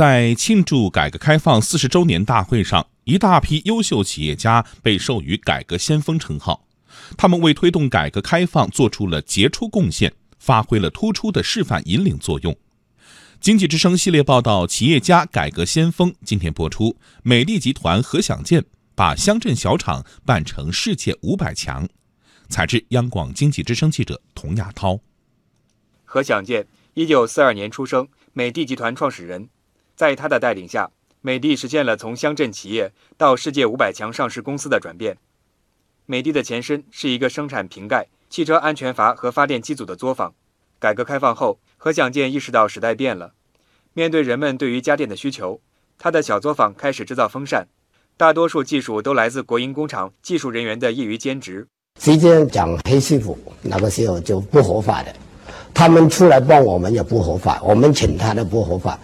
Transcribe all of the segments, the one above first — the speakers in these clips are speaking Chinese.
在庆祝改革开放四十周年大会上，一大批优秀企业家被授予“改革先锋”称号，他们为推动改革开放做出了杰出贡献，发挥了突出的示范引领作用。经济之声系列报道《企业家改革先锋》今天播出。美的集团何享健把乡镇小厂办成世界五百强。采自央广经济之声记者童亚涛。何享健，一九四二年出生，美的集团创始人。在他的带领下，美的实现了从乡镇企业到世界五百强上市公司的转变。美的的前身是一个生产瓶盖、汽车安全阀和发电机组的作坊。改革开放后，何享健意识到时代变了，面对人们对于家电的需求，他的小作坊开始制造风扇。大多数技术都来自国营工厂技术人员的业余兼职。直接讲黑师傅，那个时候就不合法的，他们出来帮我们也不合法，我们请他的不合法，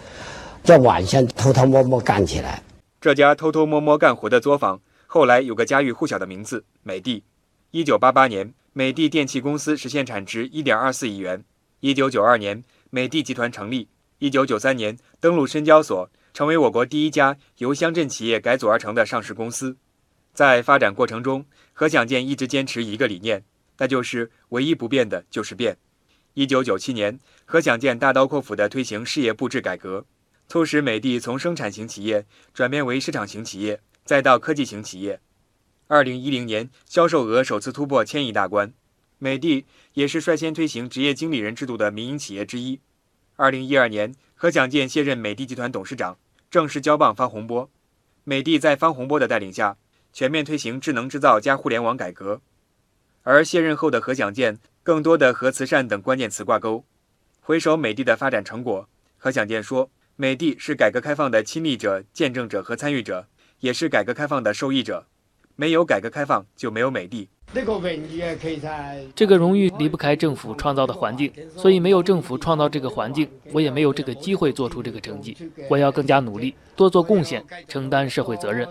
在晚上偷偷摸摸干起来。这家偷偷摸摸干活的作坊，后来有个家喻户晓的名字——美的。一九八八年，美的电器公司实现产值一点二四亿元。一九九二年，美的集团成立。一九九三年，登陆深交所，成为我国第一家由乡镇企业改组而成的上市公司。在发展过程中，何享健一直坚持一个理念，那就是唯一不变的就是变。一九九七年，何享健大刀阔斧地推行事业部制改革，促使美的从生产型企业转变为市场型企业，再到科技型企业。二零一零年，销售额首次突破千亿大关。美的也是率先推行职业经理人制度的民营企业之一。二零一二年，何享健卸任美的集团董事长，正式交棒方洪波。美的在方洪波的带领下，全面推行智能制造加互联网改革。而卸任后的何享健，更多的和慈善等关键词挂钩。回首美的的发展成果，何享健说：“美的是改革开放的亲历者、见证者和参与者，也是改革开放的受益者。没有改革开放，就没有美的。”这个荣誉离不开政府创造的环境，所以没有政府创造这个环境，我也没有这个机会做出这个成绩。我要更加努力，多做贡献，承担社会责任。